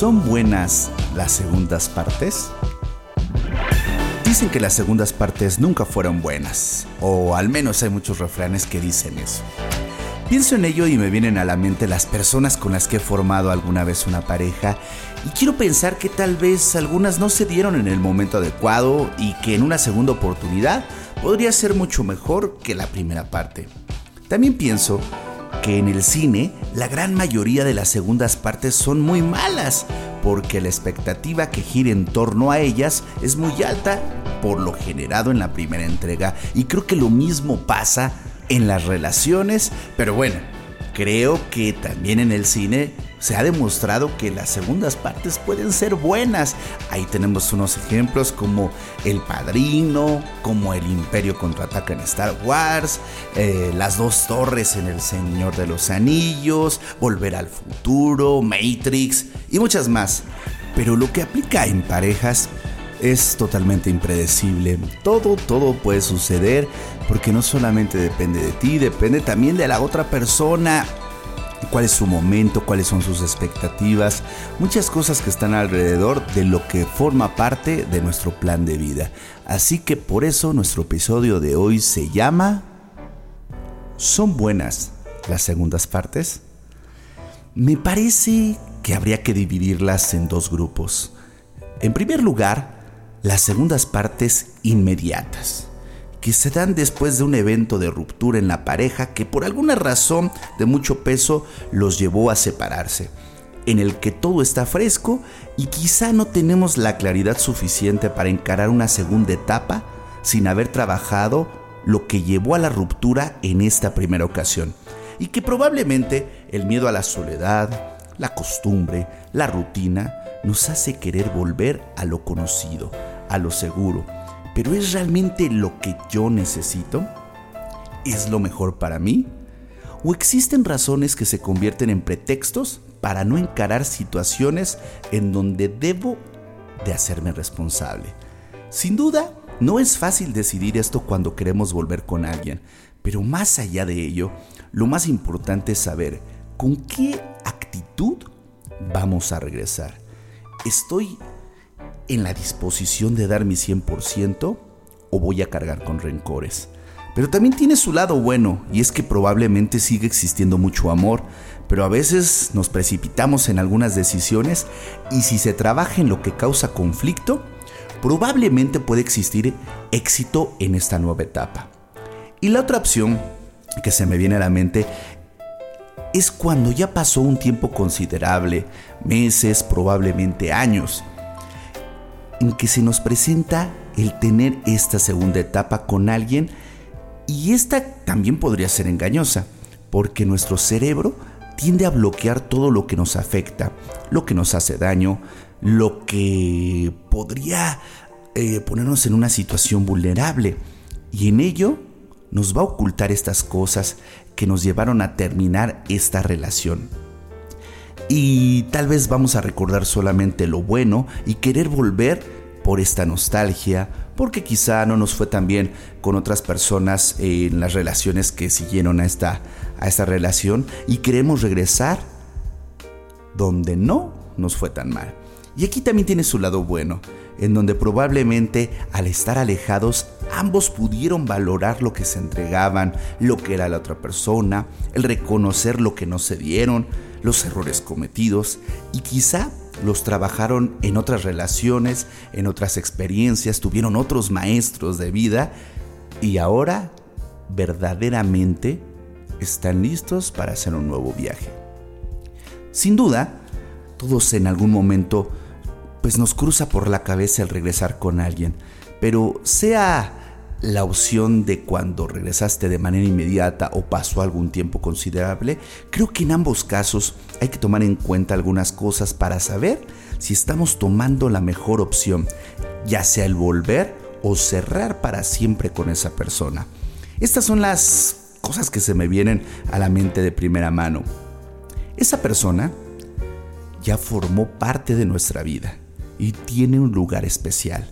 ¿Son buenas las segundas partes? Dicen que las segundas partes nunca fueron buenas, o al menos hay muchos refranes que dicen eso. Pienso en ello y me vienen a la mente las personas con las que he formado alguna vez una pareja y quiero pensar que tal vez algunas no se dieron en el momento adecuado y que en una segunda oportunidad podría ser mucho mejor que la primera parte. También pienso que en el cine la gran mayoría de las segundas partes son muy malas, porque la expectativa que gira en torno a ellas es muy alta por lo generado en la primera entrega. Y creo que lo mismo pasa en las relaciones, pero bueno, creo que también en el cine se ha demostrado que las segundas partes pueden ser buenas. Ahí tenemos unos ejemplos como El Padrino, como El Imperio contraataca en Star Wars, eh, Las dos torres en El Señor de los Anillos, Volver al Futuro, Matrix y muchas más. Pero lo que aplica en parejas es totalmente impredecible. Todo, todo puede suceder porque no solamente depende de ti, depende también de la otra persona cuál es su momento, cuáles son sus expectativas, muchas cosas que están alrededor de lo que forma parte de nuestro plan de vida. Así que por eso nuestro episodio de hoy se llama ¿Son buenas las segundas partes? Me parece que habría que dividirlas en dos grupos. En primer lugar, las segundas partes inmediatas que se dan después de un evento de ruptura en la pareja que por alguna razón de mucho peso los llevó a separarse, en el que todo está fresco y quizá no tenemos la claridad suficiente para encarar una segunda etapa sin haber trabajado lo que llevó a la ruptura en esta primera ocasión, y que probablemente el miedo a la soledad, la costumbre, la rutina, nos hace querer volver a lo conocido, a lo seguro, pero ¿es realmente lo que yo necesito? ¿Es lo mejor para mí? ¿O existen razones que se convierten en pretextos para no encarar situaciones en donde debo de hacerme responsable? Sin duda, no es fácil decidir esto cuando queremos volver con alguien, pero más allá de ello, lo más importante es saber con qué actitud vamos a regresar. ¿Estoy en la disposición de dar mi 100% o voy a cargar con rencores. Pero también tiene su lado bueno, y es que probablemente sigue existiendo mucho amor, pero a veces nos precipitamos en algunas decisiones y si se trabaja en lo que causa conflicto, probablemente puede existir éxito en esta nueva etapa. Y la otra opción que se me viene a la mente es cuando ya pasó un tiempo considerable, meses, probablemente años, en que se nos presenta el tener esta segunda etapa con alguien y esta también podría ser engañosa, porque nuestro cerebro tiende a bloquear todo lo que nos afecta, lo que nos hace daño, lo que podría eh, ponernos en una situación vulnerable. Y en ello nos va a ocultar estas cosas que nos llevaron a terminar esta relación. Y tal vez vamos a recordar solamente lo bueno y querer volver por esta nostalgia, porque quizá no nos fue tan bien con otras personas en las relaciones que siguieron a esta, a esta relación y queremos regresar donde no nos fue tan mal. Y aquí también tiene su lado bueno, en donde probablemente al estar alejados ambos pudieron valorar lo que se entregaban, lo que era la otra persona, el reconocer lo que no se dieron, los errores cometidos y quizá los trabajaron en otras relaciones, en otras experiencias, tuvieron otros maestros de vida y ahora verdaderamente están listos para hacer un nuevo viaje. Sin duda, todos en algún momento pues nos cruza por la cabeza el regresar con alguien, pero sea la opción de cuando regresaste de manera inmediata o pasó algún tiempo considerable, creo que en ambos casos hay que tomar en cuenta algunas cosas para saber si estamos tomando la mejor opción, ya sea el volver o cerrar para siempre con esa persona. Estas son las cosas que se me vienen a la mente de primera mano. Esa persona ya formó parte de nuestra vida y tiene un lugar especial.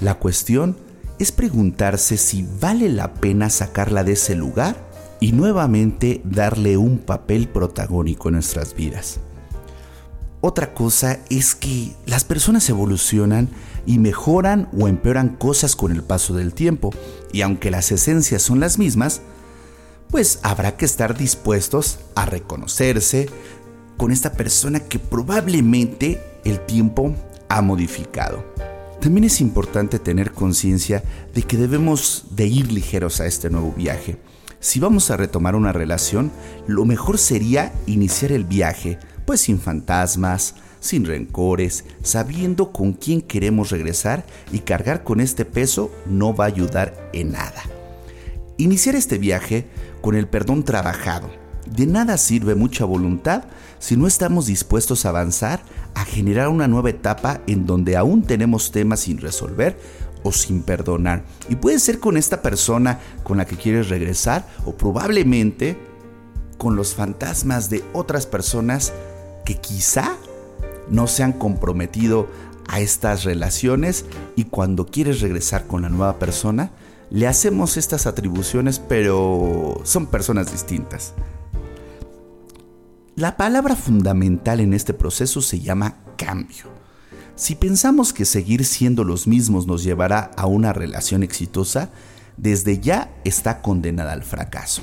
La cuestión es preguntarse si vale la pena sacarla de ese lugar y nuevamente darle un papel protagónico en nuestras vidas. Otra cosa es que las personas evolucionan y mejoran o empeoran cosas con el paso del tiempo, y aunque las esencias son las mismas, pues habrá que estar dispuestos a reconocerse con esta persona que probablemente el tiempo modificado. También es importante tener conciencia de que debemos de ir ligeros a este nuevo viaje. Si vamos a retomar una relación, lo mejor sería iniciar el viaje pues sin fantasmas, sin rencores, sabiendo con quién queremos regresar y cargar con este peso no va a ayudar en nada. Iniciar este viaje con el perdón trabajado. De nada sirve mucha voluntad si no estamos dispuestos a avanzar a generar una nueva etapa en donde aún tenemos temas sin resolver o sin perdonar. Y puede ser con esta persona con la que quieres regresar o probablemente con los fantasmas de otras personas que quizá no se han comprometido a estas relaciones y cuando quieres regresar con la nueva persona, le hacemos estas atribuciones, pero son personas distintas. La palabra fundamental en este proceso se llama cambio. Si pensamos que seguir siendo los mismos nos llevará a una relación exitosa, desde ya está condenada al fracaso.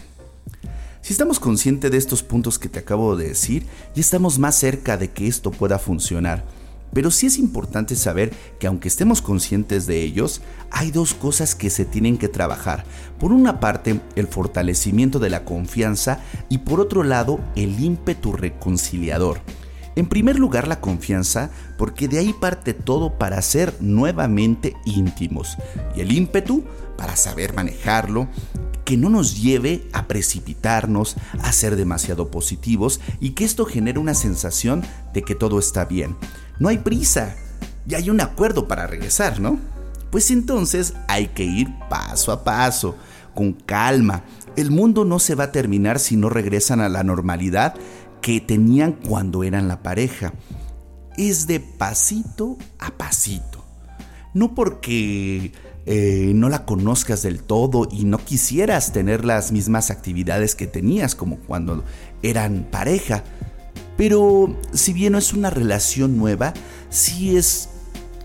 Si estamos conscientes de estos puntos que te acabo de decir, ya estamos más cerca de que esto pueda funcionar. Pero sí es importante saber que aunque estemos conscientes de ellos, hay dos cosas que se tienen que trabajar. Por una parte, el fortalecimiento de la confianza y por otro lado, el ímpetu reconciliador. En primer lugar, la confianza, porque de ahí parte todo para ser nuevamente íntimos. Y el ímpetu, para saber manejarlo que no nos lleve a precipitarnos, a ser demasiado positivos y que esto genere una sensación de que todo está bien. No hay prisa, ya hay un acuerdo para regresar, ¿no? Pues entonces hay que ir paso a paso, con calma. El mundo no se va a terminar si no regresan a la normalidad que tenían cuando eran la pareja. Es de pasito a pasito. No porque eh, no la conozcas del todo y no quisieras tener las mismas actividades que tenías como cuando eran pareja. Pero si bien no es una relación nueva, sí es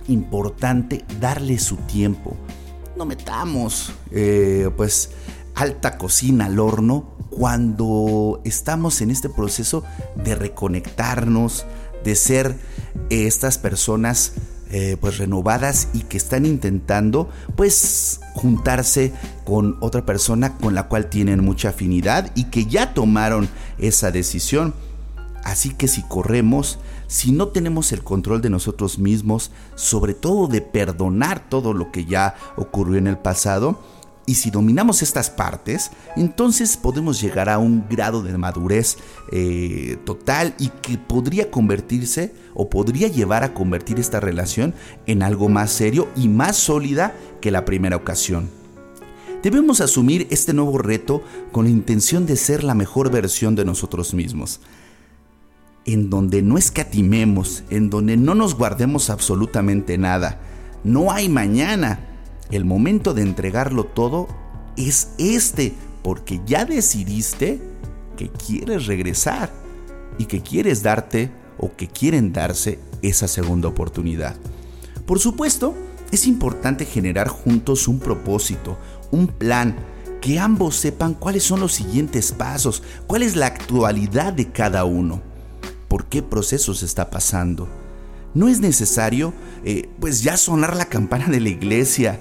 importante darle su tiempo. No metamos eh, pues alta cocina al horno cuando estamos en este proceso de reconectarnos, de ser estas personas eh, pues renovadas y que están intentando pues juntarse con otra persona con la cual tienen mucha afinidad y que ya tomaron esa decisión. Así que si corremos, si no tenemos el control de nosotros mismos, sobre todo de perdonar todo lo que ya ocurrió en el pasado, y si dominamos estas partes, entonces podemos llegar a un grado de madurez eh, total y que podría convertirse o podría llevar a convertir esta relación en algo más serio y más sólida que la primera ocasión. Debemos asumir este nuevo reto con la intención de ser la mejor versión de nosotros mismos, en donde no escatimemos, en donde no nos guardemos absolutamente nada. No hay mañana, el momento de entregarlo todo es este, porque ya decidiste que quieres regresar y que quieres darte o que quieren darse esa segunda oportunidad. Por supuesto, es importante generar juntos un propósito, un plan, que ambos sepan cuáles son los siguientes pasos, cuál es la actualidad de cada uno, por qué proceso se está pasando no es necesario eh, pues ya sonar la campana de la iglesia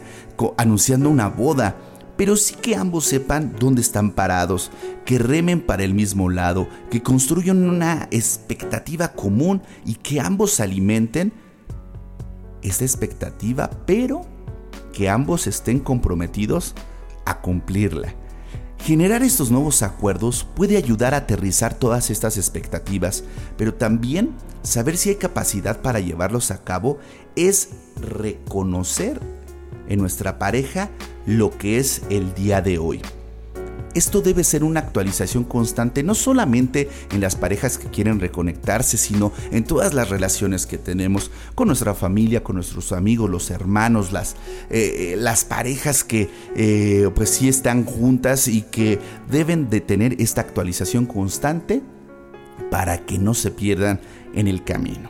anunciando una boda, pero sí que ambos sepan dónde están parados, que remen para el mismo lado, que construyan una expectativa común y que ambos alimenten esa expectativa, pero que ambos estén comprometidos a cumplirla. Generar estos nuevos acuerdos puede ayudar a aterrizar todas estas expectativas, pero también saber si hay capacidad para llevarlos a cabo es reconocer en nuestra pareja lo que es el día de hoy. Esto debe ser una actualización constante, no solamente en las parejas que quieren reconectarse, sino en todas las relaciones que tenemos con nuestra familia, con nuestros amigos, los hermanos, las, eh, eh, las parejas que eh, pues sí están juntas y que deben de tener esta actualización constante para que no se pierdan en el camino.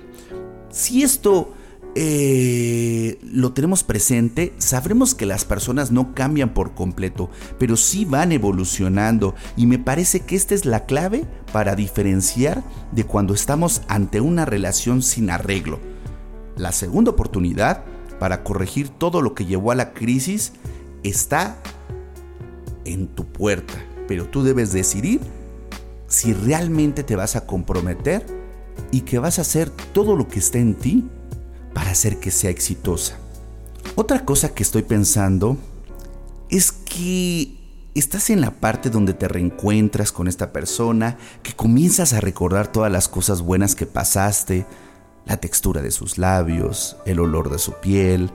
Si esto eh, lo tenemos presente, sabremos que las personas no cambian por completo, pero sí van evolucionando y me parece que esta es la clave para diferenciar de cuando estamos ante una relación sin arreglo. La segunda oportunidad para corregir todo lo que llevó a la crisis está en tu puerta, pero tú debes decidir si realmente te vas a comprometer y que vas a hacer todo lo que está en ti para hacer que sea exitosa. Otra cosa que estoy pensando es que estás en la parte donde te reencuentras con esta persona, que comienzas a recordar todas las cosas buenas que pasaste, la textura de sus labios, el olor de su piel,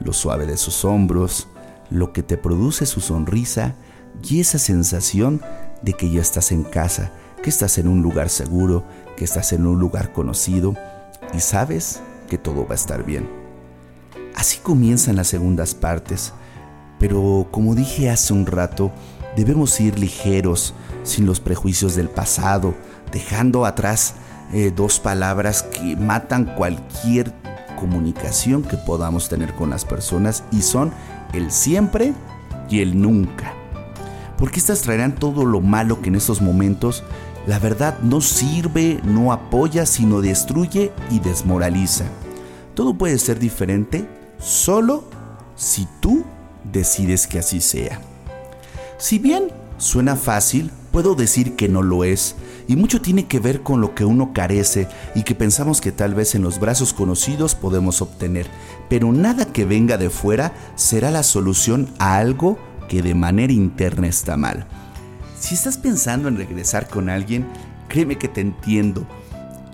lo suave de sus hombros, lo que te produce su sonrisa y esa sensación de que ya estás en casa, que estás en un lugar seguro, que estás en un lugar conocido y sabes que todo va a estar bien. Así comienzan las segundas partes, pero como dije hace un rato, debemos ir ligeros, sin los prejuicios del pasado, dejando atrás eh, dos palabras que matan cualquier comunicación que podamos tener con las personas y son el siempre y el nunca. Porque estas traerán todo lo malo que en estos momentos la verdad no sirve, no apoya, sino destruye y desmoraliza. Todo puede ser diferente solo si tú decides que así sea. Si bien suena fácil, puedo decir que no lo es, y mucho tiene que ver con lo que uno carece y que pensamos que tal vez en los brazos conocidos podemos obtener, pero nada que venga de fuera será la solución a algo que de manera interna está mal. Si estás pensando en regresar con alguien, créeme que te entiendo.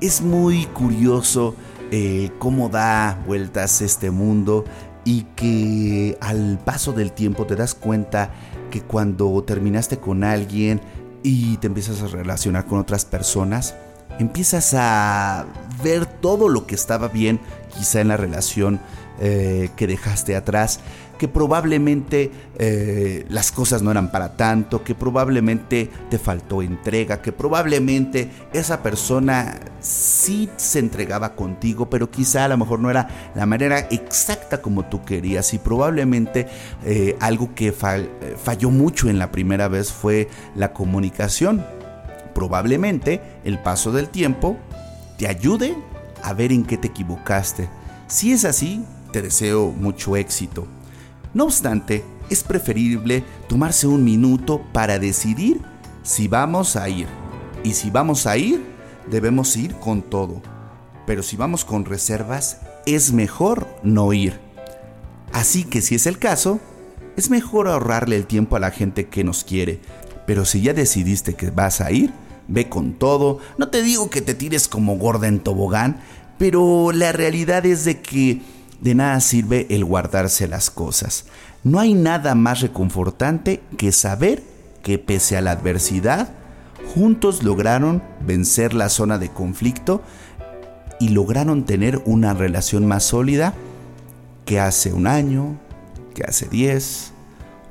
Es muy curioso eh, cómo da vueltas este mundo y que al paso del tiempo te das cuenta que cuando terminaste con alguien y te empiezas a relacionar con otras personas, empiezas a ver todo lo que estaba bien quizá en la relación eh, que dejaste atrás, que probablemente eh, las cosas no eran para tanto, que probablemente te faltó entrega, que probablemente esa persona sí se entregaba contigo, pero quizá a lo mejor no era la manera exacta como tú querías y probablemente eh, algo que falló mucho en la primera vez fue la comunicación. Probablemente el paso del tiempo te ayude a ver en qué te equivocaste. Si es así, te deseo mucho éxito. No obstante, es preferible tomarse un minuto para decidir si vamos a ir. Y si vamos a ir, debemos ir con todo. Pero si vamos con reservas, es mejor no ir. Así que si es el caso, es mejor ahorrarle el tiempo a la gente que nos quiere. Pero si ya decidiste que vas a ir, ve con todo. No te digo que te tires como gorda en tobogán, pero la realidad es de que de nada sirve el guardarse las cosas. No hay nada más reconfortante que saber que pese a la adversidad, juntos lograron vencer la zona de conflicto y lograron tener una relación más sólida que hace un año, que hace 10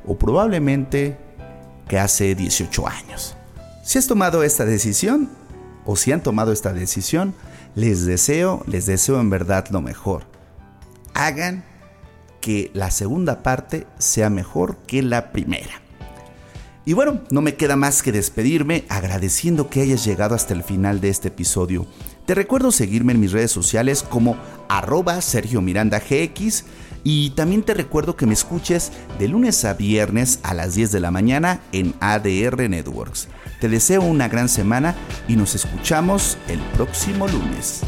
o probablemente que hace 18 años. Si has tomado esta decisión o si han tomado esta decisión, les deseo, les deseo en verdad lo mejor hagan que la segunda parte sea mejor que la primera. Y bueno, no me queda más que despedirme agradeciendo que hayas llegado hasta el final de este episodio. Te recuerdo seguirme en mis redes sociales como arroba Sergio Miranda y también te recuerdo que me escuches de lunes a viernes a las 10 de la mañana en ADR Networks. Te deseo una gran semana y nos escuchamos el próximo lunes.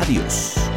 Adiós.